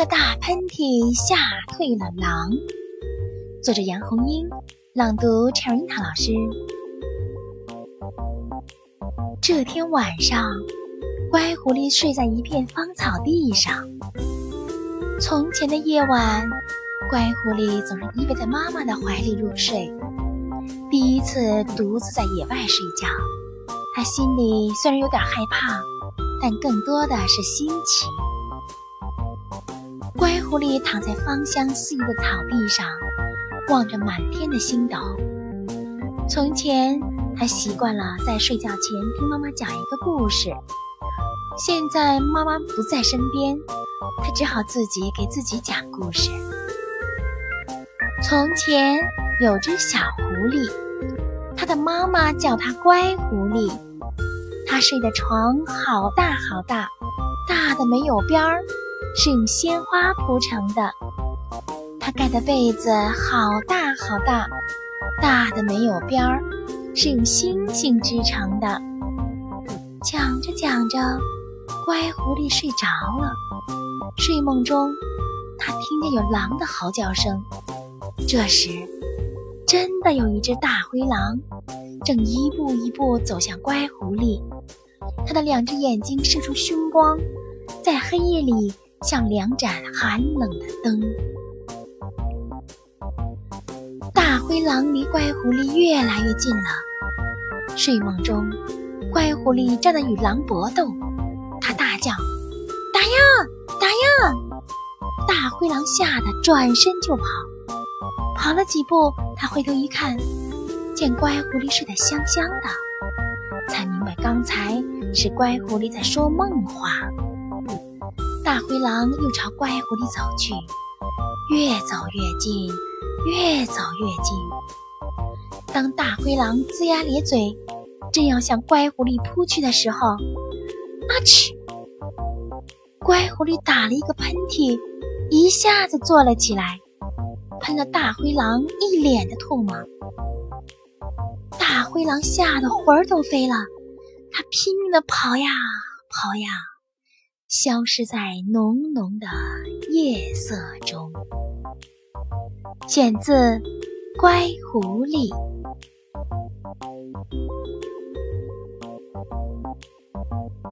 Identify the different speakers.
Speaker 1: 个大喷嚏吓退了狼。作者杨红樱，朗读陈瑞塔老师。这天晚上，乖狐狸睡在一片芳草地上。从前的夜晚，乖狐狸总是依偎在妈妈的怀里入睡。第一次独自在野外睡觉，他心里虽然有点害怕，但更多的是新奇。乖狐狸躺在芳香四溢的草地上，望着满天的星斗。从前，他习惯了在睡觉前听妈妈讲一个故事。现在妈妈不在身边，他只好自己给自己讲故事。从前。有只小狐狸，它的妈妈叫它乖狐狸。它睡的床好大好大，大的没有边儿，是用鲜花铺成的。他盖的被子好大好大，大的没有边儿，是用星星织成的。讲着讲着，乖狐狸睡着了。睡梦中，它听见有狼的嚎叫声。这时。真的有一只大灰狼，正一步一步走向乖狐狸。它的两只眼睛射出凶光，在黑夜里像两盏寒冷的灯。大灰狼离乖狐狸越来越近了。睡梦中，乖狐狸正在与狼搏斗，它大叫：“打呀，打呀！”大灰狼吓得转身就跑。跑了几步，他回头一看，见乖狐狸睡得香香的，才明白刚才是乖狐狸在说梦话。大灰狼又朝乖狐狸走去，越走越近，越走越近。当大灰狼龇牙咧嘴，正要向乖狐狸扑去的时候，阿嚏！乖狐狸打了一个喷嚏，一下子坐了起来。喷了大灰狼一脸的唾沫，大灰狼吓得魂儿都飞了，它拼命的跑呀跑呀，消失在浓浓的夜色中。选自《乖狐狸》。